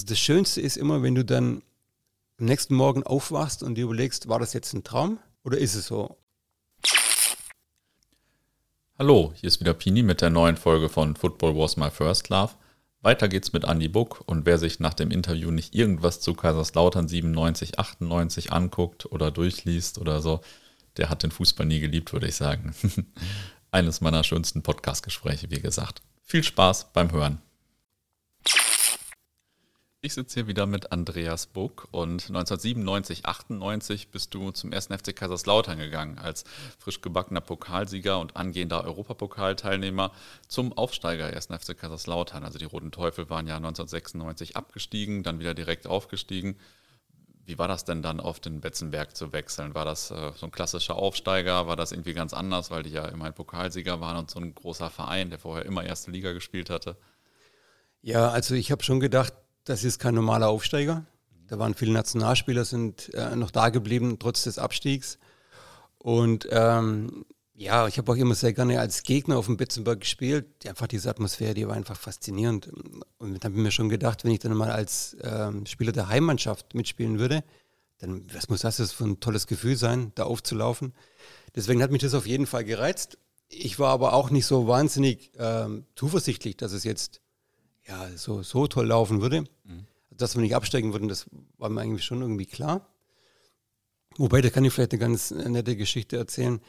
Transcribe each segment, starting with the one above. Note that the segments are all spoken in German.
Also das Schönste ist immer, wenn du dann am nächsten Morgen aufwachst und dir überlegst, war das jetzt ein Traum oder ist es so? Hallo, hier ist wieder Pini mit der neuen Folge von Football Was My First Love. Weiter geht's mit Andy Buck und wer sich nach dem Interview nicht irgendwas zu Kaiserslautern 97, 98 anguckt oder durchliest oder so, der hat den Fußball nie geliebt, würde ich sagen. Eines meiner schönsten Podcast-Gespräche, wie gesagt. Viel Spaß beim Hören. Ich sitze hier wieder mit Andreas Buck und 1997, 98 bist du zum ersten FC Kaiserslautern gegangen als frisch gebackener Pokalsieger und angehender Europapokalteilnehmer zum Aufsteiger ersten FC Kaiserslautern. Also die Roten Teufel waren ja 1996 abgestiegen, dann wieder direkt aufgestiegen. Wie war das denn dann auf den Betzenberg zu wechseln? War das äh, so ein klassischer Aufsteiger? War das irgendwie ganz anders, weil die ja immerhin Pokalsieger waren und so ein großer Verein, der vorher immer erste Liga gespielt hatte? Ja, also ich habe schon gedacht, das ist kein normaler Aufsteiger. Da waren viele Nationalspieler, sind äh, noch da geblieben, trotz des Abstiegs. Und ähm, ja, ich habe auch immer sehr gerne als Gegner auf dem Betzenberg gespielt. Einfach diese Atmosphäre, die war einfach faszinierend. Und dann habe ich mir schon gedacht, wenn ich dann mal als ähm, Spieler der Heimmannschaft mitspielen würde, dann was muss das für ein tolles Gefühl sein, da aufzulaufen. Deswegen hat mich das auf jeden Fall gereizt. Ich war aber auch nicht so wahnsinnig ähm, zuversichtlich, dass es jetzt ja, so, so toll laufen würde. Mhm. Dass wir nicht absteigen würden, das war mir eigentlich schon irgendwie klar. Wobei, da kann ich vielleicht eine ganz nette Geschichte erzählen.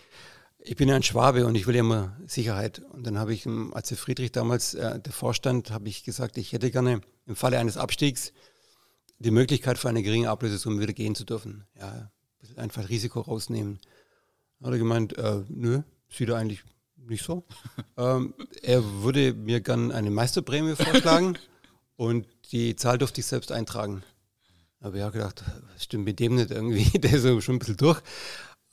Ich bin ja ein Schwabe und ich will ja immer Sicherheit. Und dann habe ich, als der Friedrich damals äh, der Vorstand, habe ich gesagt, ich hätte gerne im Falle eines Abstiegs die Möglichkeit für eine geringe Ablösesumme wieder gehen zu dürfen. Ja, einfach Risiko rausnehmen. Hat er gemeint, äh, nö, sieht er eigentlich nicht so. ähm, er würde mir gern eine Meisterprämie vorschlagen und die Zahl durfte ich selbst eintragen. Aber ich habe gedacht, stimmt mit dem nicht irgendwie, der ist schon ein bisschen durch.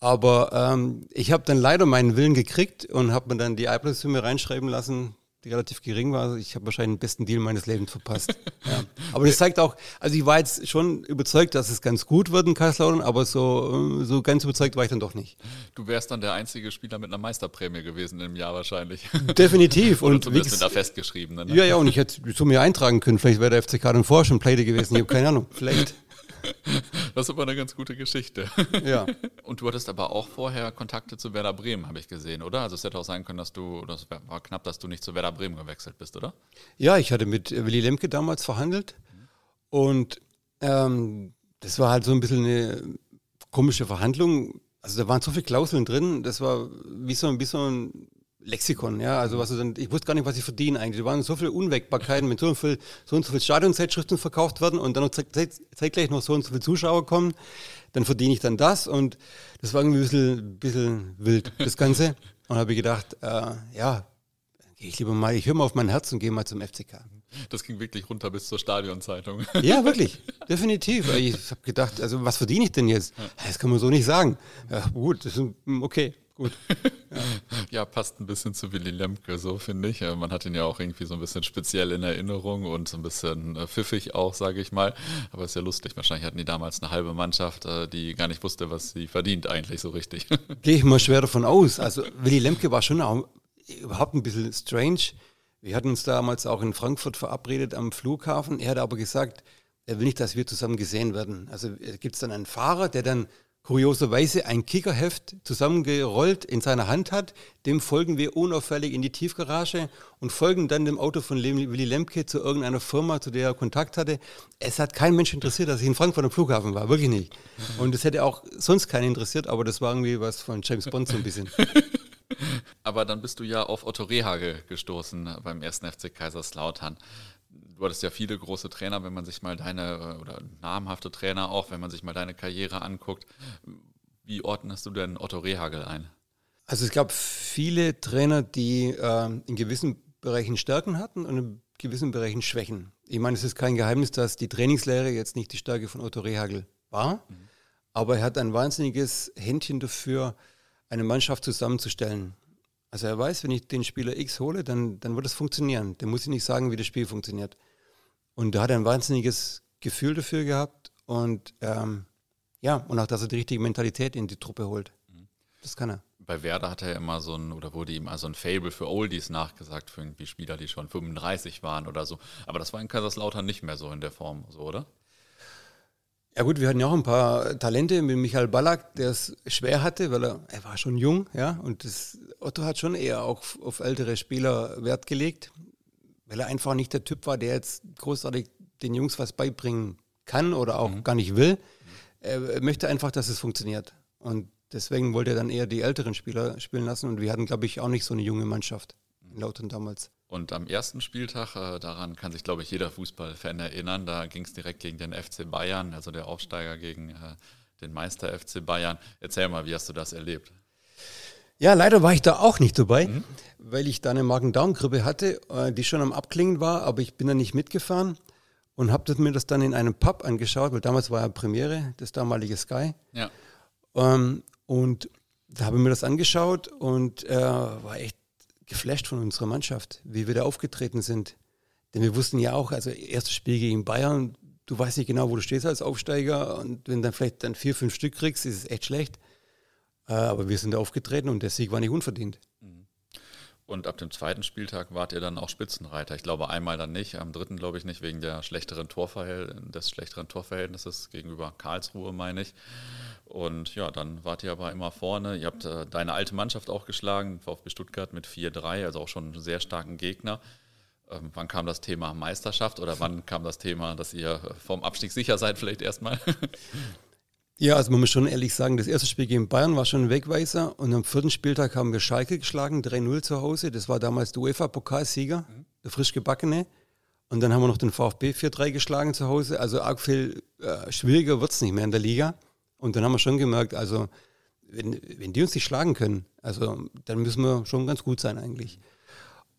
Aber ähm, ich habe dann leider meinen Willen gekriegt und habe mir dann die Eiblungssumme reinschreiben lassen, die relativ gering war. Ich habe wahrscheinlich den besten Deal meines Lebens verpasst. ja. Aber das zeigt auch, also ich war jetzt schon überzeugt, dass es ganz gut wird in Kaiserslautern, aber so, so ganz überzeugt war ich dann doch nicht. Du wärst dann der einzige Spieler mit einer Meisterprämie gewesen im Jahr wahrscheinlich. Definitiv. und zumindest mit einer festgeschriebenen. Ne? Ja, ja, und ich hätte die Summe eintragen können. Vielleicht wäre der FCK dann vorher schon Pleite gewesen. Ich habe keine Ahnung. Vielleicht. Das ist aber eine ganz gute Geschichte. Ja. Und du hattest aber auch vorher Kontakte zu Werder Bremen, habe ich gesehen, oder? Also es hätte auch sein können, dass du, das war knapp, dass du nicht zu Werder Bremen gewechselt bist, oder? Ja, ich hatte mit Willy Lemke damals verhandelt und ähm, das war halt so ein bisschen eine komische Verhandlung. Also da waren so viele Klauseln drin, das war wie so, wie so ein Lexikon, ja, also was dann, ich wusste gar nicht, was ich verdiene eigentlich. Da waren so viele Unwägbarkeiten, wenn so, viel, so und so viele Stadionzeitschriften verkauft werden und dann noch zeitgleich noch so und so viele Zuschauer kommen, dann verdiene ich dann das und das war irgendwie ein bisschen, bisschen wild, das Ganze. Und habe ich gedacht, äh, ja, gehe ich lieber mal, ich höre mal auf mein Herz und gehe mal zum FCK. Das ging wirklich runter bis zur Stadionzeitung. Ja, wirklich, definitiv. Ich habe gedacht, also was verdiene ich denn jetzt? Das kann man so nicht sagen. Ja, gut, das ist okay gut. Ja. Ja. passt ein bisschen zu Willy Lemke, so finde ich. Man hat ihn ja auch irgendwie so ein bisschen speziell in Erinnerung und so ein bisschen äh, pfiffig auch, sage ich mal. Aber ist ja lustig. Wahrscheinlich hatten die damals eine halbe Mannschaft, äh, die gar nicht wusste, was sie verdient eigentlich so richtig. Gehe ich mal schwer davon aus. Also Willy Lemke war schon auch überhaupt ein bisschen strange. Wir hatten uns damals auch in Frankfurt verabredet am Flughafen. Er hat aber gesagt, er will nicht, dass wir zusammen gesehen werden. Also gibt es dann einen Fahrer, der dann kurioserweise ein Kickerheft zusammengerollt in seiner Hand hat. Dem folgen wir unauffällig in die Tiefgarage und folgen dann dem Auto von Willy Lemke zu irgendeiner Firma, zu der er Kontakt hatte. Es hat kein Mensch interessiert, dass ich in Frankfurt am Flughafen war, wirklich nicht. Und es hätte auch sonst keinen interessiert, aber das war irgendwie was von James Bond so ein bisschen. aber dann bist du ja auf Otto Rehagel gestoßen beim ersten FC Kaiserslautern du hattest ja viele große Trainer, wenn man sich mal deine, äh, oder namhafte Trainer auch, wenn man sich mal deine Karriere anguckt. Wie ordnest du denn Otto Rehagel ein? Also es gab viele Trainer, die äh, in gewissen Bereichen Stärken hatten und in gewissen Bereichen Schwächen. Ich meine, es ist kein Geheimnis, dass die Trainingslehre jetzt nicht die Stärke von Otto Rehagel war, mhm. aber er hat ein wahnsinniges Händchen dafür, eine Mannschaft zusammenzustellen. Also er weiß, wenn ich den Spieler X hole, dann, dann wird es funktionieren. Der muss ich nicht sagen, wie das Spiel funktioniert. Und da hat er ein wahnsinniges Gefühl dafür gehabt und ähm, ja, und auch, dass er die richtige Mentalität in die Truppe holt. Das kann er. bei Werder hat er immer so ein, oder wurde ihm also ein Fable für Oldies nachgesagt, für irgendwie Spieler, die schon 35 waren oder so. Aber das war in Kaiserslautern nicht mehr so in der Form, so, oder? Ja gut, wir hatten ja auch ein paar Talente mit Michael Ballack, der es schwer hatte, weil er, er war schon jung, ja, und das, Otto hat schon eher auch auf ältere Spieler Wert gelegt, weil er einfach nicht der Typ war, der jetzt großartig den Jungs was beibringen kann oder auch mhm. gar nicht will. Er möchte einfach, dass es funktioniert. Und deswegen wollte er dann eher die älteren Spieler spielen lassen. Und wir hatten, glaube ich, auch nicht so eine junge Mannschaft in Lautern damals. Und am ersten Spieltag, äh, daran kann sich, glaube ich, jeder Fußballfan erinnern, da ging es direkt gegen den FC Bayern, also der Aufsteiger gegen äh, den Meister FC Bayern. Erzähl mal, wie hast du das erlebt? Ja, leider war ich da auch nicht dabei, mhm. weil ich da eine Magen-Darm-Grippe hatte, äh, die schon am Abklingen war, aber ich bin da nicht mitgefahren und habe mir das dann in einem Pub angeschaut, weil damals war ja Premiere, das damalige Sky. Ja. Ähm, und da habe ich mir das angeschaut und äh, war echt geflasht von unserer Mannschaft, wie wir da aufgetreten sind. Denn wir wussten ja auch, also erstes Spiel gegen Bayern, du weißt nicht genau, wo du stehst als Aufsteiger und wenn dann vielleicht dann vier, fünf Stück kriegst, ist es echt schlecht. Äh, aber wir sind aufgetreten und der Sieg war nicht unverdient. Mhm. Und ab dem zweiten Spieltag wart ihr dann auch Spitzenreiter. Ich glaube einmal dann nicht, am dritten glaube ich nicht, wegen der schlechteren des schlechteren Torverhältnisses gegenüber Karlsruhe, meine ich. Und ja, dann wart ihr aber immer vorne. Ihr habt äh, deine alte Mannschaft auch geschlagen, VfB Stuttgart mit 4-3, also auch schon einen sehr starken Gegner. Ähm, wann kam das Thema Meisterschaft oder wann kam das Thema, dass ihr vom Abstieg sicher seid, vielleicht erstmal? Ja, also man muss schon ehrlich sagen, das erste Spiel gegen Bayern war schon ein Wegweiser und am vierten Spieltag haben wir Schalke geschlagen, 3-0 zu Hause. Das war damals der UEFA-Pokalsieger, mhm. der frisch gebackene. Und dann haben wir noch den VfB 4-3 geschlagen zu Hause. Also arg viel äh, schwieriger wird es nicht mehr in der Liga. Und dann haben wir schon gemerkt, also wenn, wenn die uns nicht schlagen können, also dann müssen wir schon ganz gut sein eigentlich.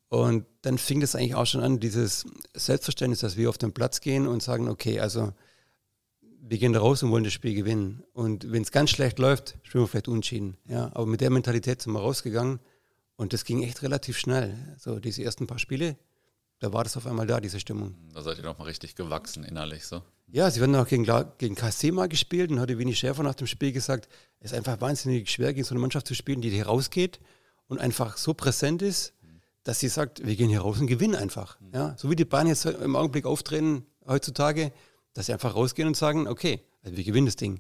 Und dann fing das eigentlich auch schon an, dieses Selbstverständnis, dass wir auf den Platz gehen und sagen, okay, also wir gehen da raus und wollen das Spiel gewinnen. Und wenn es ganz schlecht läuft, spielen wir vielleicht unentschieden. Ja, aber mit der Mentalität sind wir rausgegangen und das ging echt relativ schnell. So diese ersten paar Spiele, da war das auf einmal da, diese Stimmung. Da seid ihr doch mal richtig gewachsen innerlich so. Ja, sie werden auch gegen, gegen KC mal gespielt und hatte Winnie Schäfer nach dem Spiel gesagt, es ist einfach wahnsinnig schwer, gegen so eine Mannschaft zu spielen, die hier rausgeht und einfach so präsent ist, dass sie sagt, wir gehen hier raus und gewinnen einfach. Ja, so wie die Bayern jetzt im Augenblick auftreten heutzutage, dass sie einfach rausgehen und sagen, okay, also wir gewinnen das Ding.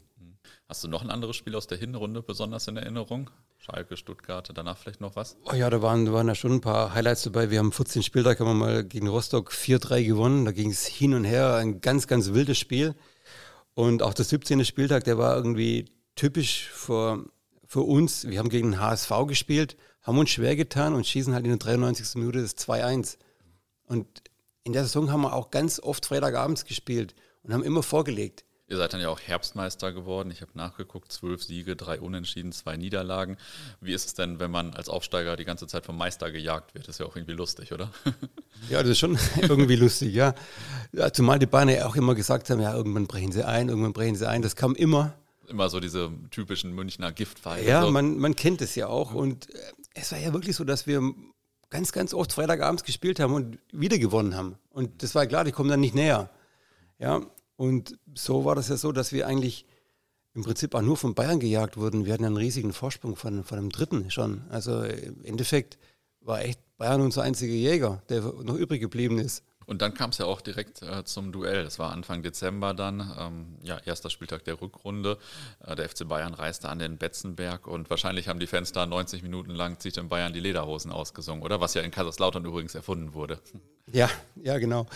Hast du noch ein anderes Spiel aus der Hinrunde besonders in Erinnerung? Schalke, Stuttgart, danach vielleicht noch was? Oh ja, da waren, da waren ja schon ein paar Highlights dabei. Wir haben 14 Spieltag, haben wir mal gegen Rostock 4-3 gewonnen. Da ging es hin und her, ein ganz, ganz wildes Spiel. Und auch der 17. Spieltag, der war irgendwie typisch für, für uns. Wir haben gegen den HSV gespielt, haben uns schwer getan und schießen halt in der 93. Minute das 2-1. Und in der Saison haben wir auch ganz oft Freitagabends gespielt und haben immer vorgelegt. Ihr seid dann ja auch Herbstmeister geworden. Ich habe nachgeguckt, zwölf Siege, drei Unentschieden, zwei Niederlagen. Wie ist es denn, wenn man als Aufsteiger die ganze Zeit vom Meister gejagt wird? Das ist ja auch irgendwie lustig, oder? Ja, das ist schon irgendwie lustig, ja. ja. Zumal die Beine ja auch immer gesagt haben, ja, irgendwann brechen sie ein, irgendwann brechen sie ein. Das kam immer. Immer so diese typischen Münchner Giftpfeile. Ja, so. man, man kennt es ja auch. Und äh, es war ja wirklich so, dass wir ganz, ganz oft Freitagabends gespielt haben und wieder gewonnen haben. Und das war klar, die kommen dann nicht näher. Ja, und so war das ja so, dass wir eigentlich im Prinzip auch nur von Bayern gejagt wurden. Wir hatten einen riesigen Vorsprung von, von einem Dritten schon. Also im Endeffekt war echt Bayern unser einziger Jäger, der noch übrig geblieben ist. Und dann kam es ja auch direkt äh, zum Duell. Das war Anfang Dezember dann, ähm, ja, erster Spieltag der Rückrunde. Äh, der FC Bayern reiste an den Betzenberg und wahrscheinlich haben die Fans da 90 Minuten lang zieht in Bayern die Lederhosen ausgesungen, oder? Was ja in Kaiserslautern übrigens erfunden wurde. Ja, ja, genau.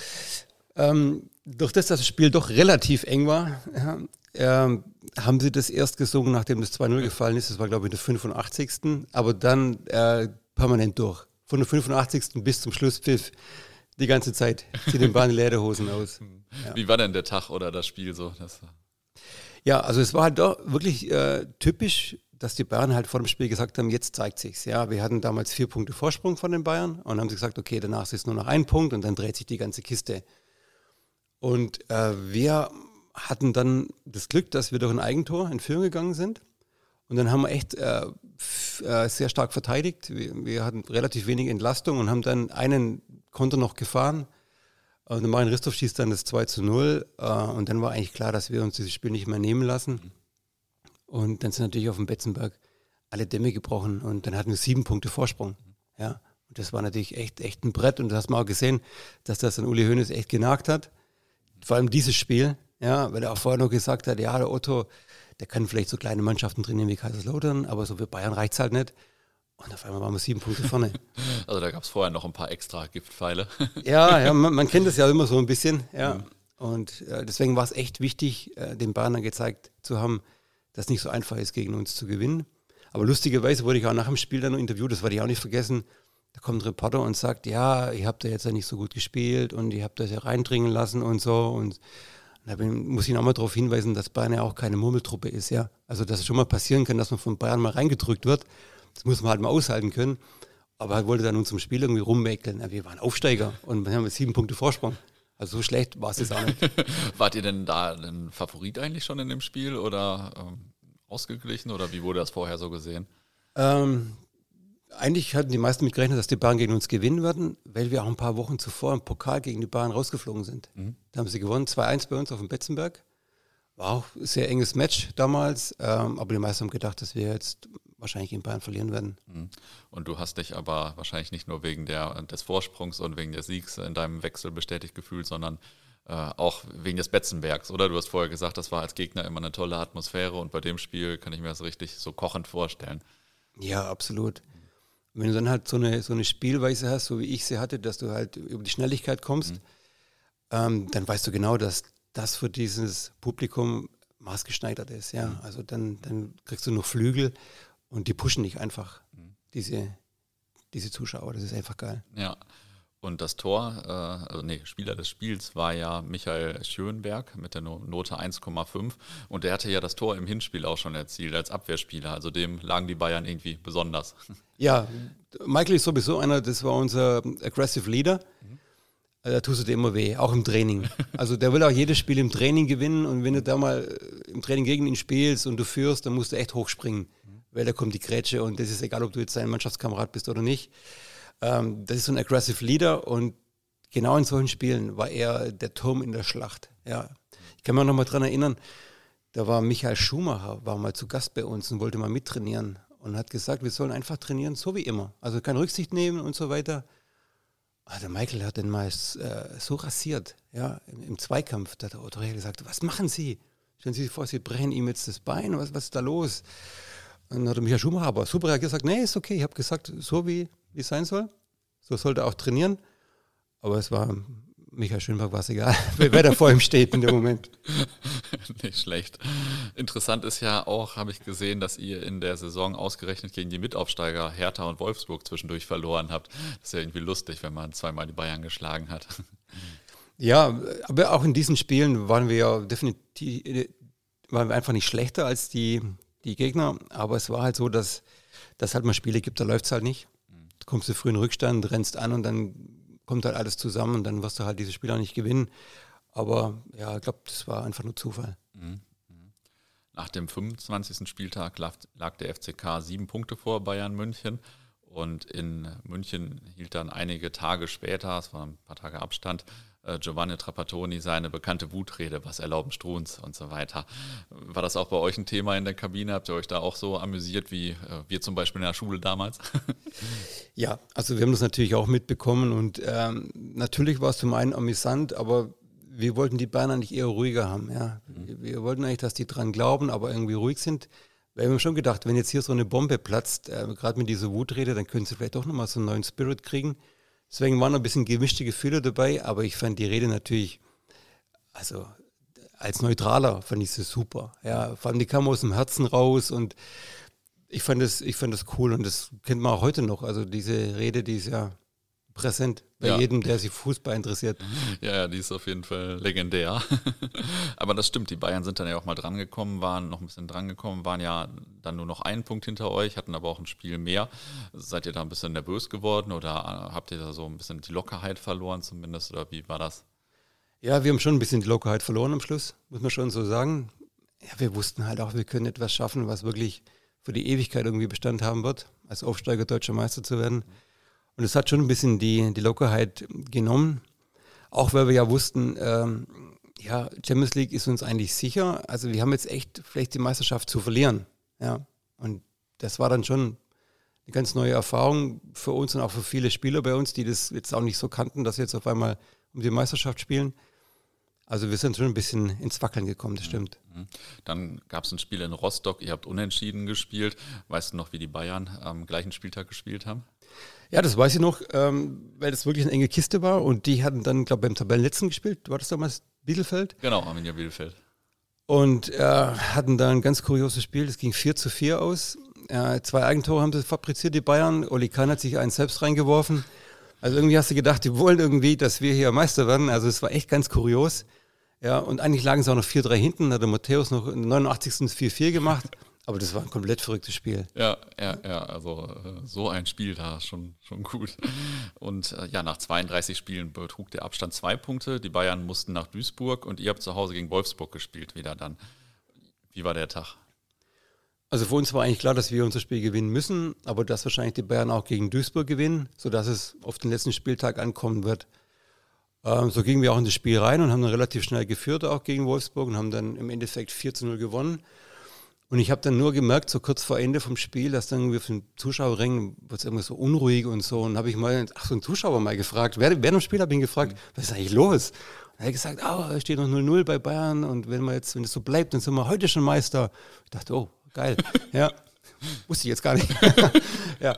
Ähm, durch das, dass das Spiel doch relativ eng war, ja, ähm, haben sie das erst gesungen, nachdem das 2-0 gefallen ist. Das war, glaube ich, der 85. Aber dann äh, permanent durch. Von der 85. bis zum Schlusspfiff die ganze Zeit. Sie den Bahn Lederhosen aus. Ja. Wie war denn der Tag oder das Spiel so? Das ja, also es war halt doch wirklich äh, typisch, dass die Bayern halt vor dem Spiel gesagt haben, jetzt zeigt sich's. Ja, wir hatten damals vier Punkte Vorsprung von den Bayern und haben sie gesagt, okay, danach ist es nur noch ein Punkt und dann dreht sich die ganze Kiste. Und äh, wir hatten dann das Glück, dass wir durch ein Eigentor in Führung gegangen sind. Und dann haben wir echt äh, äh, sehr stark verteidigt. Wir, wir, hatten relativ wenig Entlastung und haben dann einen Konter noch gefahren. Und der Marin Ristov schießt dann das 2 zu 0. Äh, und dann war eigentlich klar, dass wir uns dieses Spiel nicht mehr nehmen lassen. Und dann sind natürlich auf dem Betzenberg alle Dämme gebrochen und dann hatten wir sieben Punkte Vorsprung. Ja, und das war natürlich echt, echt ein Brett und du hast mal auch gesehen, dass das dann Uli Hoeneß echt genagt hat. Vor allem dieses Spiel, ja, weil er auch vorher noch gesagt hat, ja, der Otto, der kann vielleicht so kleine Mannschaften trainieren wie Kaiserslautern, aber so für Bayern reicht es halt nicht. Und auf einmal waren wir sieben Punkte vorne. Also da gab es vorher noch ein paar extra Giftpfeile. ja, ja man, man, kennt das ja immer so ein bisschen. Ja. Mhm. Und äh, deswegen war es echt wichtig, äh, den Bayern gezeigt zu haben, dass es nicht so einfach ist, gegen uns zu gewinnen. Aber lustigerweise wurde ich auch nach dem Spiel dann noch interviewt, das werde ich auch nicht vergessen. Da kommt ein Reporter und sagt, ja, ihr habt da jetzt ja nicht so gut gespielt und ihr habt das ja reindringen lassen und so. Und da muss ich noch mal darauf hinweisen, dass Bayern ja auch keine Murmeltruppe ist, ja. Also dass es schon mal passieren kann, dass man von Bayern mal reingedrückt wird. Das muss man halt mal aushalten können. Aber er wollte dann uns zum Spiel irgendwie rummäkeln. Ja, wir waren Aufsteiger und wir haben sieben Punkte Vorsprung. Also so schlecht war es jetzt auch nicht. Wart ihr denn da ein Favorit eigentlich schon in dem Spiel oder ähm, ausgeglichen oder wie wurde das vorher so gesehen? Ähm, eigentlich hatten die meisten mit gerechnet, dass die Bayern gegen uns gewinnen würden, weil wir auch ein paar Wochen zuvor im Pokal gegen die Bayern rausgeflogen sind. Mhm. Da haben sie gewonnen, 2-1 bei uns auf dem Betzenberg. War auch ein sehr enges Match damals, ähm, aber die meisten haben gedacht, dass wir jetzt wahrscheinlich gegen Bayern verlieren werden. Mhm. Und du hast dich aber wahrscheinlich nicht nur wegen der, des Vorsprungs und wegen des Siegs in deinem Wechsel bestätigt gefühlt, sondern äh, auch wegen des Betzenbergs, oder? Du hast vorher gesagt, das war als Gegner immer eine tolle Atmosphäre und bei dem Spiel kann ich mir das richtig so kochend vorstellen. Ja, absolut. Wenn du dann halt so eine, so eine Spielweise hast, so wie ich sie hatte, dass du halt über die Schnelligkeit kommst, mhm. ähm, dann weißt du genau, dass das für dieses Publikum maßgeschneidert ist. Ja, mhm. also dann, dann kriegst du noch Flügel und die pushen dich einfach, mhm. diese, diese Zuschauer. Das ist einfach geil. Ja. Und das Tor, äh, also nee, Spieler des Spiels war ja Michael Schönberg mit der Note 1,5 und der hatte ja das Tor im Hinspiel auch schon erzielt als Abwehrspieler. Also dem lagen die Bayern irgendwie besonders. Ja, Michael ist sowieso einer, das war unser Aggressive Leader. Mhm. Da tust du dir immer weh, auch im Training. Also der will auch jedes Spiel im Training gewinnen und wenn du da mal im Training gegen ihn spielst und du führst, dann musst du echt hochspringen, mhm. weil da kommt die Grätsche und das ist egal, ob du jetzt sein Mannschaftskamerad bist oder nicht. Ähm, das ist so ein aggressive Leader und genau in solchen Spielen war er der Turm in der Schlacht. Ja. Ich kann mich noch mal daran erinnern, da war Michael Schumacher, war mal zu Gast bei uns und wollte mal mittrainieren und hat gesagt, wir sollen einfach trainieren, so wie immer. Also keine Rücksicht nehmen und so weiter. Ah, der Michael hat den mal äh, so rasiert, ja, im, Zweikampf. Da hat der Otto gesagt, was machen Sie? Stellen Sie sich vor, Sie brechen ihm jetzt das Bein, was, was ist da los? Und dann hat Michael Schumacher aber super reagiert gesagt, nee, ist okay, ich habe gesagt, so wie wie es sein soll. So sollte er auch trainieren. Aber es war Michael Schönberg war es egal, wer da vor ihm steht in dem Moment. Nicht schlecht. Interessant ist ja auch, habe ich gesehen, dass ihr in der Saison ausgerechnet gegen die Mitaufsteiger Hertha und Wolfsburg zwischendurch verloren habt. Das ist ja irgendwie lustig, wenn man zweimal die Bayern geschlagen hat. Ja, aber auch in diesen Spielen waren wir ja definitiv waren wir einfach nicht schlechter als die, die Gegner. Aber es war halt so, dass es halt mal Spiele gibt, da läuft es halt nicht kommst du früh in Rückstand, rennst an und dann kommt halt alles zusammen und dann wirst du halt dieses Spiel auch nicht gewinnen. Aber ja, ich glaube, das war einfach nur Zufall. Mhm. Nach dem 25. Spieltag lag, lag der FCK sieben Punkte vor Bayern München. Und in München hielt dann einige Tage später, es war ein paar Tage Abstand, Giovanni Trapattoni seine bekannte Wutrede, was erlauben Struns und so weiter. War das auch bei euch ein Thema in der Kabine? Habt ihr euch da auch so amüsiert wie äh, wir zum Beispiel in der Schule damals? ja, also wir haben das natürlich auch mitbekommen und ähm, natürlich war es zum einen amüsant, aber wir wollten die Bayern eigentlich eher ruhiger haben. Ja. Mhm. Wir wollten eigentlich, dass die dran glauben, aber irgendwie ruhig sind. Wir haben schon gedacht, wenn jetzt hier so eine Bombe platzt, äh, gerade mit dieser Wutrede, dann können sie vielleicht doch nochmal so einen neuen Spirit kriegen. Deswegen waren ein bisschen gemischte Gefühle dabei, aber ich fand die Rede natürlich, also als Neutraler fand ich sie super. Ja, vor allem die kam aus dem Herzen raus und ich fand das, ich fand das cool und das kennt man auch heute noch. Also diese Rede, die ist ja präsent bei ja. jedem, der sich Fußball interessiert. Ja, ja, die ist auf jeden Fall legendär. Aber das stimmt, die Bayern sind dann ja auch mal drangekommen, waren noch ein bisschen drangekommen, waren ja dann nur noch einen Punkt hinter euch, hatten aber auch ein Spiel mehr. Seid ihr da ein bisschen nervös geworden oder habt ihr da so ein bisschen die Lockerheit verloren zumindest oder wie war das? Ja, wir haben schon ein bisschen die Lockerheit verloren am Schluss, muss man schon so sagen. Ja, wir wussten halt auch, wir können etwas schaffen, was wirklich für die Ewigkeit irgendwie Bestand haben wird, als Aufsteiger deutscher Meister zu werden. Und es hat schon ein bisschen die, die Lockerheit genommen. Auch weil wir ja wussten, ähm, ja, Champions League ist uns eigentlich sicher. Also wir haben jetzt echt vielleicht die Meisterschaft zu verlieren. Ja. Und das war dann schon eine ganz neue Erfahrung für uns und auch für viele Spieler bei uns, die das jetzt auch nicht so kannten, dass sie jetzt auf einmal um die Meisterschaft spielen. Also wir sind schon ein bisschen ins Wackeln gekommen, das stimmt. Mhm. Dann gab es ein Spiel in Rostock, ihr habt unentschieden gespielt. Weißt du noch, wie die Bayern am gleichen Spieltag gespielt haben? Ja, das weiß ich noch, ähm, weil das wirklich eine enge Kiste war und die hatten dann, glaube ich, beim Tabellenletzten gespielt. War das damals Bielefeld? Genau, Arminia Bielefeld. Und äh, hatten da ein ganz kurioses Spiel, das ging 4 zu 4 aus. Äh, zwei Eigentore haben sie fabriziert, die Bayern. Oli Kahn hat sich eins selbst reingeworfen. Also irgendwie hast du gedacht, die wollen irgendwie, dass wir hier Meister werden. Also es war echt ganz kurios. Ja, und eigentlich lagen sie auch noch 4-3 hinten, hat der Matthäus noch in 89. 4-4 gemacht. Aber das war ein komplett verrücktes Spiel. Ja, ja, ja, also äh, so ein Spiel da schon, schon gut. Und äh, ja, nach 32 Spielen betrug der Abstand zwei Punkte. Die Bayern mussten nach Duisburg und ihr habt zu Hause gegen Wolfsburg gespielt wieder dann. Wie war der Tag? Also für uns war eigentlich klar, dass wir unser Spiel gewinnen müssen, aber dass wahrscheinlich die Bayern auch gegen Duisburg gewinnen, sodass es auf den letzten Spieltag ankommen wird. Ähm, so gingen wir auch in das Spiel rein und haben dann relativ schnell geführt, auch gegen Wolfsburg und haben dann im Endeffekt 4 zu 0 gewonnen. Und ich habe dann nur gemerkt, so kurz vor Ende vom Spiel, dass dann irgendwie auf den Zuschauerringen wird es irgendwie so unruhig und so. Und habe ich mal, ach so einen Zuschauer mal gefragt, während, während dem Spiel habe ich ihn gefragt, was ist eigentlich los? Und er hat gesagt, oh, es steht noch 0-0 bei Bayern und wenn wir jetzt, wenn es so bleibt, dann sind wir heute schon Meister. Ich dachte, oh, Geil. Ja. Wusste ich jetzt gar nicht. ja.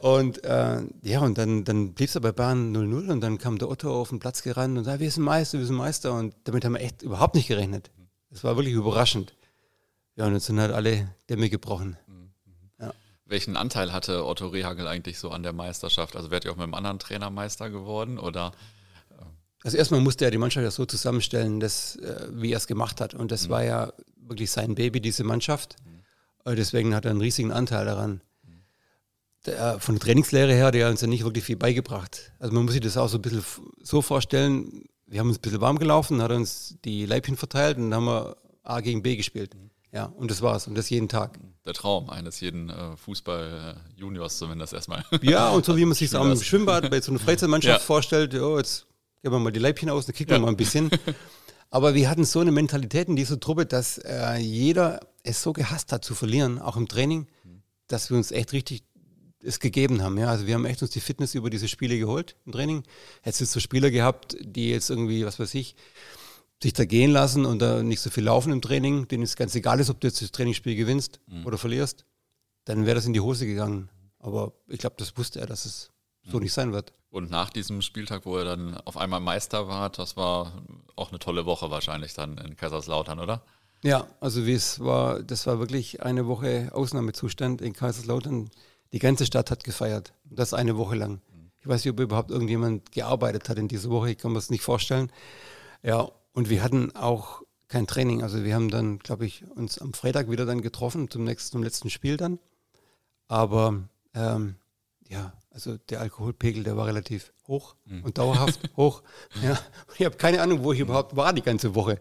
Und äh, ja, und dann, dann blieb es bei Bayern 0-0 und dann kam der Otto auf den Platz gerannt und sagte, wir sind Meister, wir sind Meister. Und damit haben wir echt überhaupt nicht gerechnet. Das war wirklich überraschend. Ja, und jetzt sind halt alle Dämme gebrochen. Ja. Welchen Anteil hatte Otto Rehagel eigentlich so an der Meisterschaft? Also wärt ihr auch mit einem anderen Trainer Meister geworden oder? Also erstmal musste er die Mannschaft ja so zusammenstellen, dass, äh, wie er es gemacht hat. Und das mhm. war ja wirklich sein Baby, diese Mannschaft. Mhm. Äh, deswegen hat er einen riesigen Anteil daran. Der, von der Trainingslehre her, der hat uns ja nicht wirklich viel beigebracht. Also man muss sich das auch so ein bisschen so vorstellen, wir haben uns ein bisschen warm gelaufen, hat uns die Leibchen verteilt und dann haben wir A gegen B gespielt. Ja, und das war's. Und das jeden Tag. Der Traum eines jeden äh, Fußball-Juniors zumindest erstmal. Ja, und so wie man sich am Schwimmbad bei so einer Freizeitmannschaft ja. vorstellt, oh, jetzt geben wir mal die Leibchen aus, dann kicken ja. wir mal ein bisschen. Aber wir hatten so eine Mentalität in dieser Truppe, dass äh, jeder es so gehasst hat zu verlieren, auch im Training, dass wir uns echt richtig es gegeben haben. Ja, also wir haben echt uns die Fitness über diese Spiele geholt im Training. Hättest du so Spieler gehabt, die jetzt irgendwie, was weiß ich, sich da gehen lassen und da nicht so viel laufen im Training, denen es ganz egal ist, ob du jetzt das Trainingsspiel gewinnst mhm. oder verlierst, dann wäre das in die Hose gegangen. Aber ich glaube, das wusste er, dass es so mhm. nicht sein wird. Und nach diesem Spieltag, wo er dann auf einmal Meister war, das war auch eine tolle Woche wahrscheinlich dann in Kaiserslautern, oder? Ja, also wie es war, das war wirklich eine Woche Ausnahmezustand in Kaiserslautern. Die ganze Stadt hat gefeiert. Das eine Woche lang. Ich weiß nicht, ob überhaupt irgendjemand gearbeitet hat in dieser Woche. Ich kann mir das nicht vorstellen. Ja, und wir hatten auch kein Training. Also wir haben dann, glaube ich, uns am Freitag wieder dann getroffen zum nächsten, zum letzten Spiel dann. Aber ähm, ja, also der Alkoholpegel, der war relativ hoch mhm. und dauerhaft hoch. Ja, ich habe keine Ahnung, wo ich überhaupt war die ganze Woche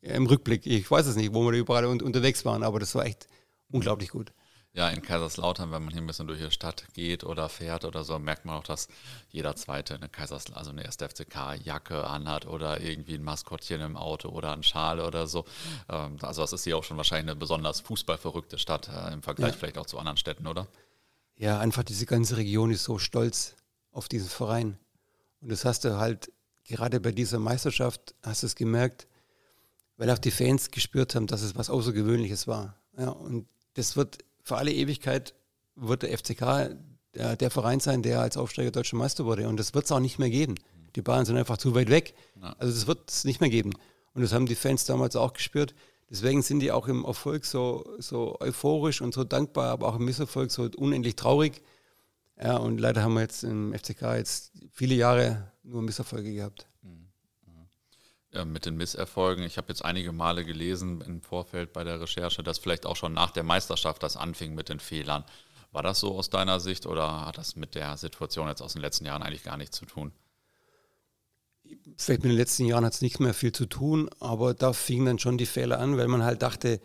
im Rückblick, ich weiß es nicht, wo wir überall un unterwegs waren, aber das war echt unglaublich gut. Ja, in Kaiserslautern, wenn man hier ein bisschen durch die Stadt geht oder fährt oder so, merkt man auch, dass jeder Zweite eine Kaiserslautern, also eine erste FCK-Jacke anhat oder irgendwie ein Maskottchen im Auto oder ein Schal oder so. Ähm, also das ist hier auch schon wahrscheinlich eine besonders fußballverrückte Stadt äh, im Vergleich ja. vielleicht auch zu anderen Städten, oder? Ja, einfach diese ganze Region ist so stolz auf diesen Verein. Und das hast du halt gerade bei dieser Meisterschaft, hast du es gemerkt, weil auch die Fans gespürt haben, dass es was Außergewöhnliches war. Ja, und das wird für alle Ewigkeit, wird der FCK der, der Verein sein, der als Aufsteiger deutscher Meister wurde. Und das wird es auch nicht mehr geben. Die Bayern sind einfach zu weit weg. Also das wird es nicht mehr geben. Und das haben die Fans damals auch gespürt. Deswegen sind die auch im Erfolg so, so euphorisch und so dankbar, aber auch im Misserfolg so unendlich traurig. Ja, und leider haben wir jetzt im FCK jetzt viele Jahre nur Misserfolge gehabt. Äh, mit den Misserfolgen. Ich habe jetzt einige Male gelesen im Vorfeld bei der Recherche, dass vielleicht auch schon nach der Meisterschaft das anfing mit den Fehlern. War das so aus deiner Sicht oder hat das mit der Situation jetzt aus den letzten Jahren eigentlich gar nichts zu tun? Vielleicht mit den letzten Jahren hat es nicht mehr viel zu tun, aber da fingen dann schon die Fehler an, weil man halt dachte,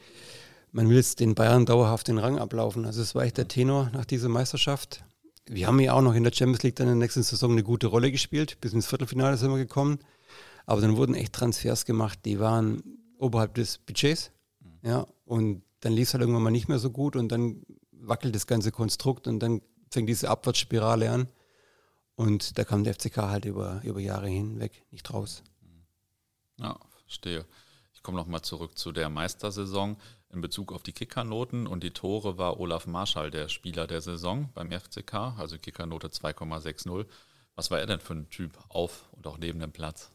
man will jetzt den Bayern dauerhaft den Rang ablaufen. Also es war echt der Tenor nach dieser Meisterschaft. Wir haben ja auch noch in der Champions League dann in der nächsten Saison eine gute Rolle gespielt. Bis ins Viertelfinale sind wir gekommen. Aber dann wurden echt Transfers gemacht, die waren oberhalb des Budgets. Ja, und dann lief es halt irgendwann mal nicht mehr so gut und dann wackelt das ganze Konstrukt und dann fängt diese Abwärtsspirale an. Und da kam der FCK halt über, über Jahre hinweg nicht raus. Ja, verstehe. Ich komme nochmal zurück zu der Meistersaison. In Bezug auf die Kickernoten und die Tore war Olaf Marschall der Spieler der Saison beim FCK, also Kickernote 2,60. Was war er denn für ein Typ auf und auch neben dem Platz?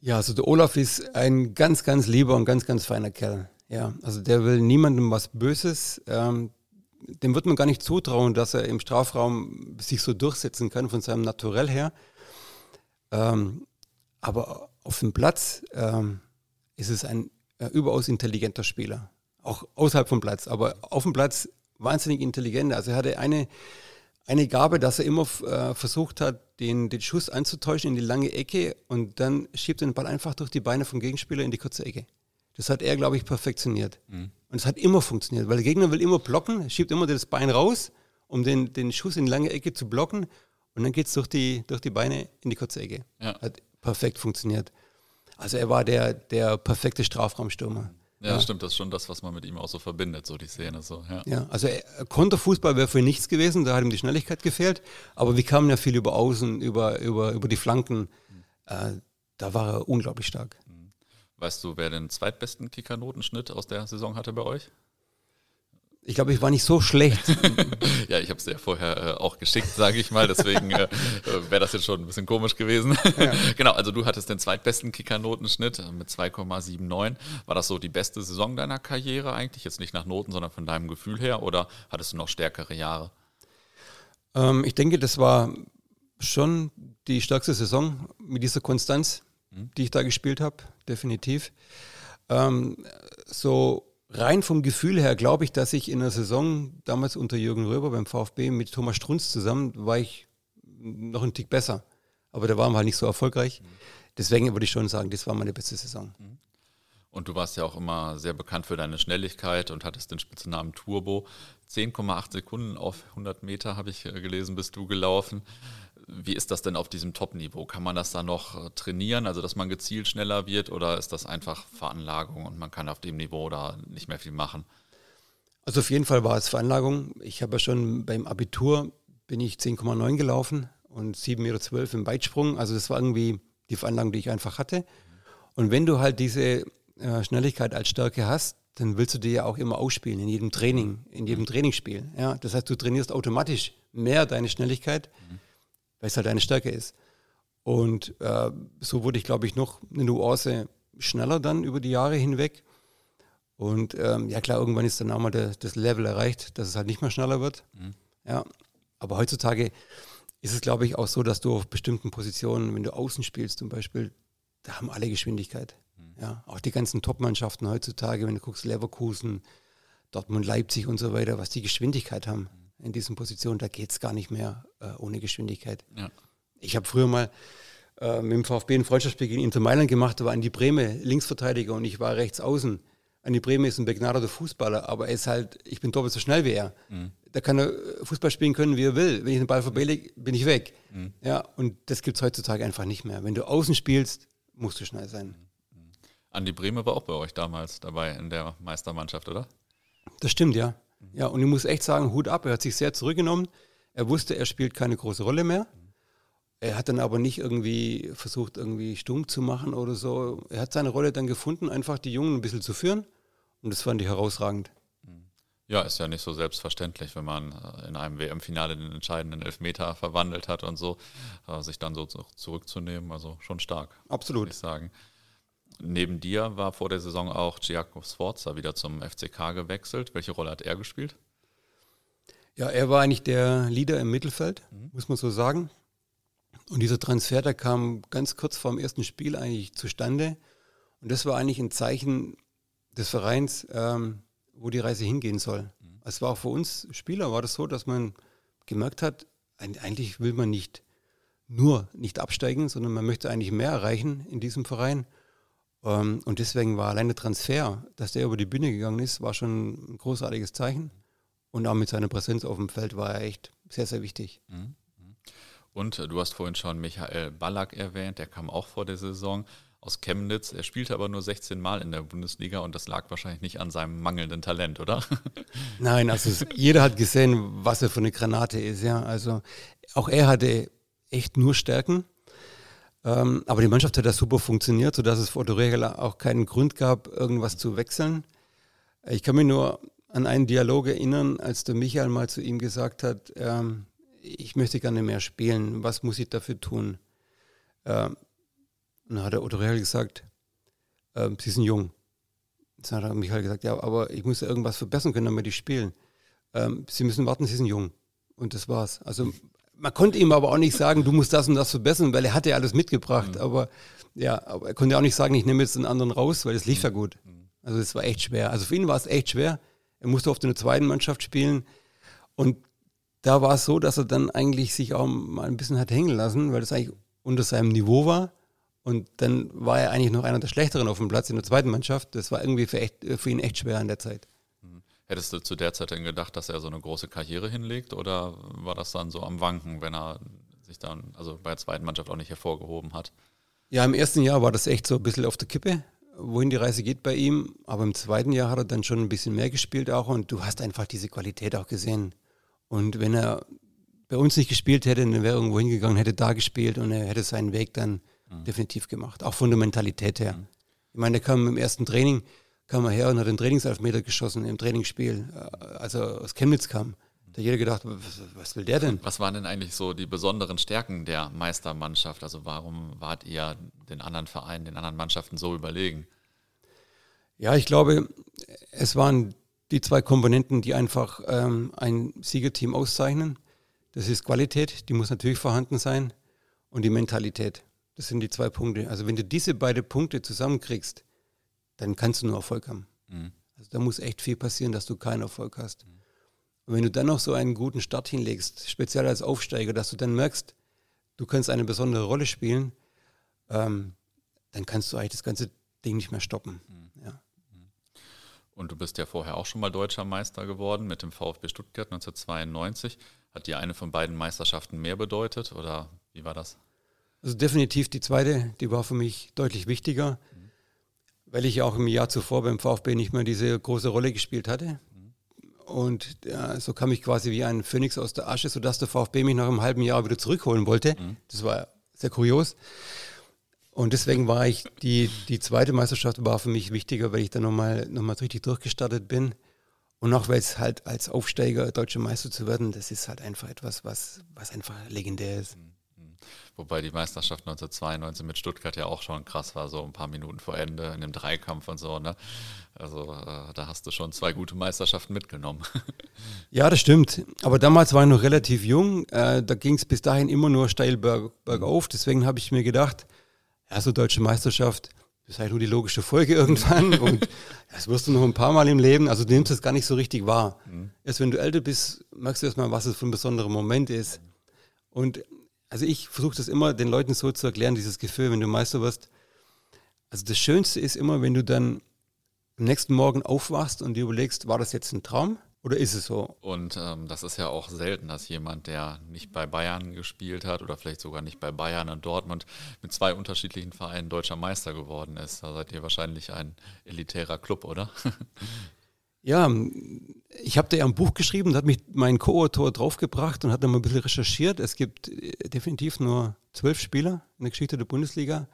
Ja, also der Olaf ist ein ganz, ganz lieber und ganz, ganz feiner Kerl. Ja, also der will niemandem was Böses. Ähm, dem wird man gar nicht zutrauen, dass er im Strafraum sich so durchsetzen kann von seinem Naturell her. Ähm, aber auf dem Platz ähm, ist es ein äh, überaus intelligenter Spieler auch außerhalb vom Platz, aber auf dem Platz wahnsinnig intelligent. Also er hatte eine, eine Gabe, dass er immer äh, versucht hat, den, den Schuss anzutäuschen in die lange Ecke und dann schiebt er den Ball einfach durch die Beine vom Gegenspieler in die kurze Ecke. Das hat er, glaube ich, perfektioniert. Mhm. Und es hat immer funktioniert, weil der Gegner will immer blocken, schiebt immer das Bein raus, um den, den Schuss in die lange Ecke zu blocken und dann geht es durch die, durch die Beine in die kurze Ecke. Ja. Hat perfekt funktioniert. Also er war der, der perfekte Strafraumstürmer. Ja, ja, stimmt, das ist schon das, was man mit ihm auch so verbindet, so die Szene. So, ja. ja, also Konterfußball wäre für ihn nichts gewesen, da hat ihm die Schnelligkeit gefehlt, aber wir kamen ja viel über Außen, über, über, über die Flanken. Äh, da war er unglaublich stark. Weißt du, wer den zweitbesten Kickernotenschnitt aus der Saison hatte bei euch? Ich glaube, ich war nicht so schlecht. ja, ich habe es ja vorher äh, auch geschickt, sage ich mal. Deswegen äh, wäre das jetzt schon ein bisschen komisch gewesen. Ja. genau, also du hattest den zweitbesten Kickernotenschnitt äh, mit 2,79. War das so die beste Saison deiner Karriere eigentlich? Jetzt nicht nach Noten, sondern von deinem Gefühl her? Oder hattest du noch stärkere Jahre? Ähm, ich denke, das war schon die stärkste Saison mit dieser Konstanz, mhm. die ich da gespielt habe, definitiv. Ähm, so rein vom Gefühl her glaube ich, dass ich in der Saison damals unter Jürgen Röber beim VfB mit Thomas Strunz zusammen war ich noch ein Tick besser. Aber da waren wir halt nicht so erfolgreich. Deswegen würde ich schon sagen, das war meine beste Saison. Mhm. Und du warst ja auch immer sehr bekannt für deine Schnelligkeit und hattest den Spitznamen Turbo. 10,8 Sekunden auf 100 Meter, habe ich äh, gelesen, bist du gelaufen. Wie ist das denn auf diesem Top-Niveau? Kann man das dann noch äh, trainieren, also dass man gezielt schneller wird oder ist das einfach Veranlagung und man kann auf dem Niveau da nicht mehr viel machen? Also auf jeden Fall war es Veranlagung. Ich habe ja schon beim Abitur bin ich 10,9 gelaufen und 7,12 Meter im Weitsprung. Also das war irgendwie die Veranlagung, die ich einfach hatte. Und wenn du halt diese äh, Schnelligkeit als Stärke hast, dann willst du die ja auch immer ausspielen, in jedem Training, in jedem Trainingsspiel. Ja? Das heißt, du trainierst automatisch mehr deine Schnelligkeit. Mhm weil es halt eine Stärke ist. Und äh, so wurde ich, glaube ich, noch eine Nuance schneller dann über die Jahre hinweg. Und ähm, ja klar, irgendwann ist dann auch mal der, das Level erreicht, dass es halt nicht mehr schneller wird. Mhm. Ja, aber heutzutage ist es, glaube ich, auch so, dass du auf bestimmten Positionen, wenn du außen spielst zum Beispiel, da haben alle Geschwindigkeit. Mhm. Ja, auch die ganzen Top-Mannschaften heutzutage, wenn du guckst, Leverkusen, Dortmund, Leipzig und so weiter, was die Geschwindigkeit haben. Mhm in diesen Positionen, da geht es gar nicht mehr äh, ohne Geschwindigkeit. Ja. Ich habe früher mal äh, mit dem VfB ein Freundschaftsspiel gegen Inter Mailand gemacht, da war Andi Breme Linksverteidiger und ich war rechts außen. Andi Breme ist ein begnadeter Fußballer, aber er ist halt, ich bin doppelt so schnell wie er. Mhm. Da kann er äh, Fußball spielen können, wie er will. Wenn ich den Ball verbälle, bin ich weg. Mhm. Ja, und das gibt es heutzutage einfach nicht mehr. Wenn du außen spielst, musst du schnell sein. Mhm. Andi Breme war auch bei euch damals dabei in der Meistermannschaft, oder? Das stimmt, ja. Ja, und ich muss echt sagen, Hut ab, er hat sich sehr zurückgenommen. Er wusste, er spielt keine große Rolle mehr. Er hat dann aber nicht irgendwie versucht, irgendwie stumm zu machen oder so. Er hat seine Rolle dann gefunden, einfach die Jungen ein bisschen zu führen. Und das fand ich herausragend. Ja, ist ja nicht so selbstverständlich, wenn man äh, in einem WM-Finale den entscheidenden Elfmeter verwandelt hat und so, äh, sich dann so zurückzunehmen. Also schon stark. Absolut. Würde ich sagen. Neben dir war vor der Saison auch Giacomo Sforza wieder zum FCK gewechselt. Welche Rolle hat er gespielt? Ja, er war eigentlich der Leader im Mittelfeld, mhm. muss man so sagen. Und dieser Transfer, der kam ganz kurz vor dem ersten Spiel eigentlich zustande. Und das war eigentlich ein Zeichen des Vereins, ähm, wo die Reise hingehen soll. Mhm. Es war auch für uns Spieler, war das so, dass man gemerkt hat, eigentlich will man nicht nur nicht absteigen, sondern man möchte eigentlich mehr erreichen in diesem Verein. Ähm, und deswegen war allein der Transfer, dass der über die Bühne gegangen ist, war schon ein großartiges Zeichen. Und auch mit seiner Präsenz auf dem Feld war er echt sehr, sehr wichtig. Mhm. Und äh, du hast vorhin schon Michael Ballack erwähnt, der kam auch vor der Saison. aus Chemnitz. Er spielte aber nur 16 Mal in der Bundesliga und das lag wahrscheinlich nicht an seinem mangelnden Talent, oder? Nein, also jeder hat gesehen, was er für eine Granate ist. Ja, also auch er hatte echt nur Stärken. Ähm, aber die Mannschaft hat da super funktioniert, sodass es vor der auch keinen Grund gab, irgendwas zu wechseln. Ich kann mich nur an einen Dialog erinnern, als der Michael mal zu ihm gesagt hat, ähm, ich möchte gerne mehr spielen, was muss ich dafür tun? Ähm, dann hat der Otto Real gesagt, ähm, sie sind jung. Dann hat Michael gesagt, ja, aber ich muss ja irgendwas verbessern können, damit ich spielen. Ähm, sie müssen warten, sie sind jung. Und das war's. Also man konnte ihm aber auch nicht sagen, du musst das und das verbessern, weil er hatte ja alles mitgebracht. Mhm. Aber ja, aber er konnte auch nicht sagen, ich nehme jetzt einen anderen raus, weil es lief ja gut. Mhm. Also es war echt schwer. Also für ihn war es echt schwer. Er musste oft in der zweiten Mannschaft spielen. Und da war es so, dass er dann eigentlich sich auch mal ein bisschen hat hängen lassen, weil das eigentlich unter seinem Niveau war. Und dann war er eigentlich noch einer der Schlechteren auf dem Platz in der zweiten Mannschaft. Das war irgendwie für, echt, für ihn echt schwer in der Zeit. Hättest du zu der Zeit denn gedacht, dass er so eine große Karriere hinlegt oder war das dann so am Wanken, wenn er sich dann, also bei der zweiten Mannschaft auch nicht hervorgehoben hat? Ja, im ersten Jahr war das echt so ein bisschen auf der Kippe, wohin die Reise geht bei ihm. Aber im zweiten Jahr hat er dann schon ein bisschen mehr gespielt auch und du hast einfach diese Qualität auch gesehen. Und wenn er bei uns nicht gespielt hätte, dann wäre er irgendwo hingegangen, hätte da gespielt und er hätte seinen Weg dann mhm. definitiv gemacht. Auch von der Mentalität her. Mhm. Ich meine, der kam im ersten Training, kam er her und hat den Trainingselfmeter geschossen im Trainingsspiel, äh, als er aus Chemnitz kam. Da hat jeder gedacht, was will der denn? Was waren denn eigentlich so die besonderen Stärken der Meistermannschaft? Also warum wart ihr den anderen Vereinen, den anderen Mannschaften so überlegen? Ja, ich glaube, es waren die zwei Komponenten, die einfach ähm, ein Siegerteam auszeichnen. Das ist Qualität, die muss natürlich vorhanden sein, und die Mentalität. Das sind die zwei Punkte. Also wenn du diese beiden Punkte zusammenkriegst, dann kannst du nur Erfolg haben. Mhm. Also da muss echt viel passieren, dass du keinen Erfolg hast. Mhm. Und wenn du dann noch so einen guten Start hinlegst, speziell als Aufsteiger, dass du dann merkst, du kannst eine besondere Rolle spielen, ähm, dann kannst du eigentlich das ganze Ding nicht mehr stoppen. Mhm. Ja. Mhm. Und du bist ja vorher auch schon mal deutscher Meister geworden mit dem VfB Stuttgart 1992. Hat dir eine von beiden Meisterschaften mehr bedeutet oder wie war das? Also definitiv die zweite, die war für mich deutlich wichtiger weil ich auch im Jahr zuvor beim VfB nicht mehr diese große Rolle gespielt hatte. Und ja, so kam ich quasi wie ein Phönix aus der Asche, sodass der VfB mich nach einem halben Jahr wieder zurückholen wollte. Mhm. Das war sehr kurios. Und deswegen war ich, die, die zweite Meisterschaft war für mich wichtiger, weil ich dann nochmal noch mal richtig durchgestartet bin. Und auch weil es halt als Aufsteiger deutscher Meister zu werden, das ist halt einfach etwas, was, was einfach legendär ist. Mhm. Wobei die Meisterschaft 1992 mit Stuttgart ja auch schon krass war, so ein paar Minuten vor Ende in dem Dreikampf und so. Ne? Also äh, da hast du schon zwei gute Meisterschaften mitgenommen. Ja, das stimmt. Aber damals war ich noch relativ jung. Äh, da ging es bis dahin immer nur steil berg, bergauf. Deswegen habe ich mir gedacht, ja, so deutsche Meisterschaft, das ist halt nur die logische Folge irgendwann. und das wirst du noch ein paar Mal im Leben. Also du nimmst es gar nicht so richtig wahr. Mhm. Erst wenn du älter bist, merkst du erstmal, was es für ein besonderer Moment ist. Und also ich versuche das immer den Leuten so zu erklären, dieses Gefühl, wenn du Meister wirst. Also das Schönste ist immer, wenn du dann am nächsten Morgen aufwachst und dir überlegst, war das jetzt ein Traum oder ist es so? Und ähm, das ist ja auch selten, dass jemand, der nicht bei Bayern gespielt hat oder vielleicht sogar nicht bei Bayern und Dortmund mit zwei unterschiedlichen Vereinen deutscher Meister geworden ist. Da seid ihr wahrscheinlich ein elitärer Club, oder? Ja, ich habe da ja ein Buch geschrieben, da hat mich mein Co-Autor draufgebracht und hat dann mal ein bisschen recherchiert. Es gibt äh, definitiv nur zwölf Spieler in der Geschichte der Bundesliga,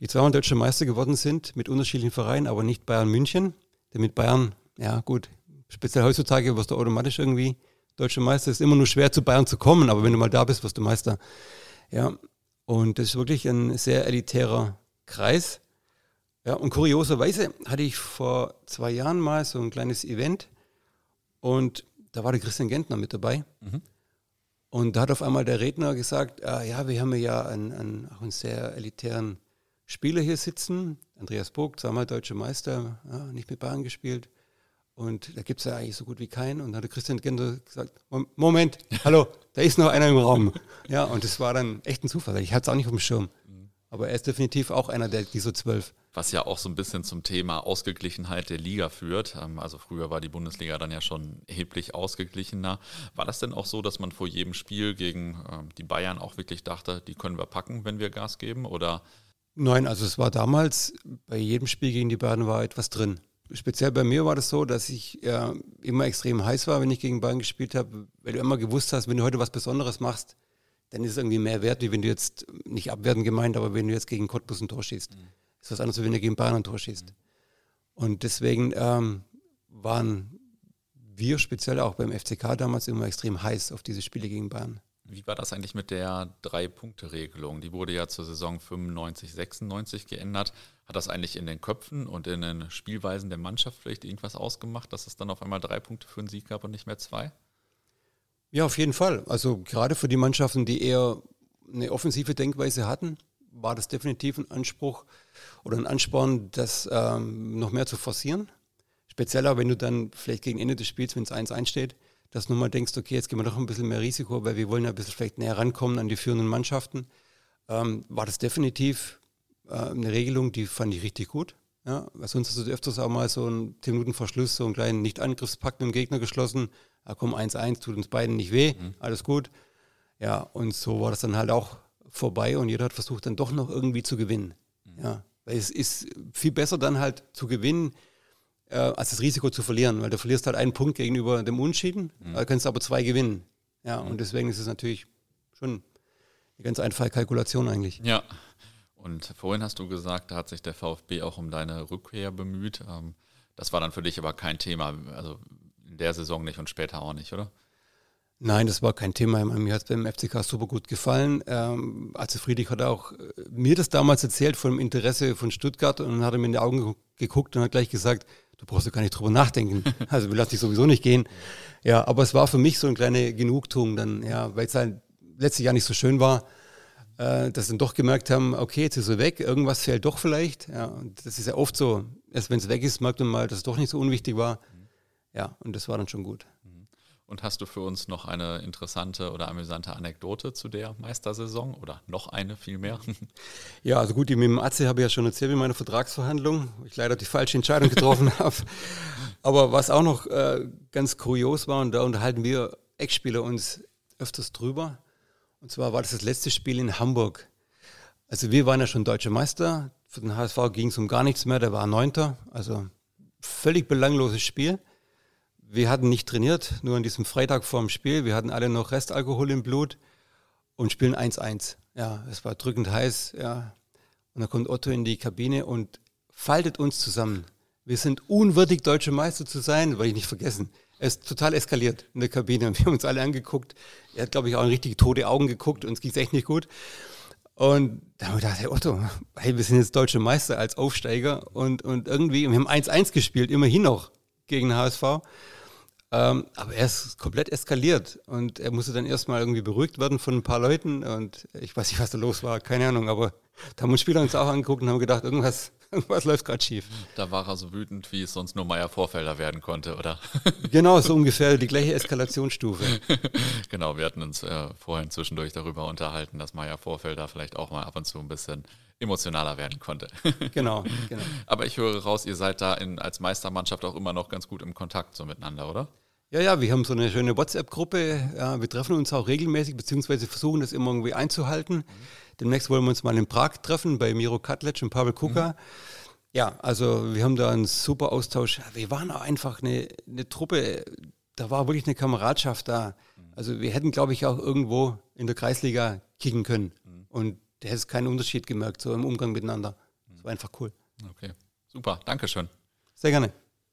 die zweimal deutsche Meister geworden sind mit unterschiedlichen Vereinen, aber nicht Bayern München. Denn mit Bayern, ja gut, speziell heutzutage wirst du automatisch irgendwie deutscher Meister. Es ist immer nur schwer zu Bayern zu kommen, aber wenn du mal da bist, wirst du Meister. Ja, und das ist wirklich ein sehr elitärer Kreis. Ja, und kurioserweise hatte ich vor zwei Jahren mal so ein kleines Event und da war der Christian Gentner mit dabei. Mhm. Und da hat auf einmal der Redner gesagt, ah, ja, wir haben ja einen, einen, auch einen sehr elitären Spieler hier sitzen, Andreas Burg, zweimal deutscher Meister, ja, nicht mit Bayern gespielt. Und da gibt es ja eigentlich so gut wie keinen. Und da hat der Christian Gentner gesagt, Moment, hallo, da ist noch einer im Raum. Ja, und das war dann echt ein Zufall, ich hatte es auch nicht auf dem Schirm. Aber er ist definitiv auch einer der dieser zwölf was ja auch so ein bisschen zum Thema Ausgeglichenheit der Liga führt. Ähm, also früher war die Bundesliga dann ja schon erheblich ausgeglichener. War das denn auch so, dass man vor jedem Spiel gegen ähm, die Bayern auch wirklich dachte, die können wir packen, wenn wir Gas geben? Oder Nein, also es war damals bei jedem Spiel gegen die Bayern war etwas drin. Speziell bei mir war das so, dass ich äh, immer extrem heiß war, wenn ich gegen Bayern gespielt habe, weil du immer gewusst hast, wenn du heute was Besonderes machst, dann ist es irgendwie mehr wert, wie wenn du jetzt, nicht abwerten gemeint, aber wenn du jetzt gegen Cottbus ein Tor schießt. Mhm. Ist was anderes, als wenn du gegen Bayern ein Tor schießt. Mhm. Und deswegen ähm, waren wir speziell auch beim FCK damals immer extrem heiß auf diese Spiele gegen Bayern. Wie war das eigentlich mit der Drei-Punkte-Regelung? Die wurde ja zur Saison 95, 96 geändert. Hat das eigentlich in den Köpfen und in den Spielweisen der Mannschaft vielleicht irgendwas ausgemacht, dass es dann auf einmal drei Punkte für einen Sieg gab und nicht mehr zwei? Ja, auf jeden Fall. Also gerade für die Mannschaften, die eher eine offensive Denkweise hatten, war das definitiv ein Anspruch oder ein Ansporn, das ähm, noch mehr zu forcieren. Speziell auch, wenn du dann vielleicht gegen Ende des Spiels, wenn es 1-1 steht, dass du nochmal denkst, okay, jetzt gehen wir doch ein bisschen mehr Risiko, weil wir wollen ja ein bisschen vielleicht näher rankommen an die führenden Mannschaften. Ähm, war das definitiv äh, eine Regelung, die fand ich richtig gut. Ja, weil sonst hast du öfters auch mal so einen 10 Minuten Verschluss, so einen kleinen Nicht-Angriffspakt mit dem Gegner geschlossen. Ja, komm, 1-1, tut uns beiden nicht weh, mhm. alles gut. Ja, und so war das dann halt auch vorbei und jeder hat versucht, dann doch noch irgendwie zu gewinnen. Mhm. Ja, weil es ist viel besser dann halt zu gewinnen, äh, als das Risiko zu verlieren, weil du verlierst halt einen Punkt gegenüber dem Unschieden, mhm. da kannst du aber zwei gewinnen. Ja, mhm. und deswegen ist es natürlich schon eine ganz einfache Kalkulation eigentlich. Ja. Und vorhin hast du gesagt, da hat sich der VfB auch um deine Rückkehr bemüht. Ähm, das war dann für dich aber kein Thema, also in der Saison nicht und später auch nicht, oder? Nein, das war kein Thema. Mir hat es beim FCK super gut gefallen. Ähm, Arze Friedrich hat auch äh, mir das damals erzählt von dem Interesse von Stuttgart und hat mir in die Augen geguckt und hat gleich gesagt, du brauchst ja gar nicht drüber nachdenken. Also wir lassen dich sowieso nicht gehen. Ja, aber es war für mich so eine kleine Genugtuung dann, ja, weil es halt letztlich ja nicht so schön war äh, dass sie dann doch gemerkt haben, okay, jetzt ist er weg, irgendwas fehlt doch vielleicht. Ja, und das ist ja oft so. Erst wenn es weg ist, merkt man mal, dass es doch nicht so unwichtig war. Ja, und das war dann schon gut. Mhm. Und hast du für uns noch eine interessante oder amüsante Anekdote zu der Meistersaison oder noch eine vielmehr? Ja, also gut, die mit dem Atze habe ich ja schon erzählt in meiner Vertragsverhandlung, wo ich leider die falsche Entscheidung getroffen habe. Aber was auch noch äh, ganz kurios war, und da unterhalten wir Ex-Spieler uns öfters drüber, und zwar war das das letzte Spiel in Hamburg. Also wir waren ja schon deutsche Meister. Für den HSV ging es um gar nichts mehr. Der war Neunter. Also völlig belangloses Spiel. Wir hatten nicht trainiert, nur an diesem Freitag vor dem Spiel. Wir hatten alle noch Restalkohol im Blut und spielen 1-1. Ja, es war drückend heiß. Ja. Und dann kommt Otto in die Kabine und faltet uns zusammen. Wir sind unwürdig, deutsche Meister zu sein, weil ich nicht vergessen. Er ist total eskaliert in der Kabine wir haben uns alle angeguckt. Er hat, glaube ich, auch in richtig tote Augen geguckt und es ging echt nicht gut. Und da haben wir gedacht, hey Otto, hey, wir sind jetzt deutsche Meister als Aufsteiger und, und irgendwie, wir haben 1-1 gespielt, immerhin noch gegen HSV. Ähm, aber er ist komplett eskaliert und er musste dann erstmal irgendwie beruhigt werden von ein paar Leuten und ich weiß nicht, was da los war, keine Ahnung, aber da haben uns Spieler uns auch angeguckt und haben gedacht, irgendwas, irgendwas läuft gerade schief. Da war er so wütend, wie es sonst nur Meier Vorfelder werden konnte, oder? Genau, so ungefähr die gleiche Eskalationsstufe. genau, wir hatten uns äh, vorhin zwischendurch darüber unterhalten, dass Meier Vorfelder vielleicht auch mal ab und zu ein bisschen emotionaler werden konnte. genau, genau. Aber ich höre raus, ihr seid da in, als Meistermannschaft auch immer noch ganz gut im Kontakt so miteinander, oder? Ja, ja, wir haben so eine schöne WhatsApp-Gruppe. Ja, wir treffen uns auch regelmäßig, beziehungsweise versuchen das immer irgendwie einzuhalten. Mhm. Demnächst wollen wir uns mal in Prag treffen bei Miro Katlec und Pavel Kuka. Mhm. Ja, also wir haben da einen super Austausch. Wir waren auch einfach eine, eine Truppe, da war wirklich eine Kameradschaft da. Mhm. Also wir hätten, glaube ich, auch irgendwo in der Kreisliga kicken können. Mhm. Und der hätte keinen Unterschied gemerkt, so im Umgang miteinander. Das war einfach cool. Okay, super, Dankeschön. Sehr gerne.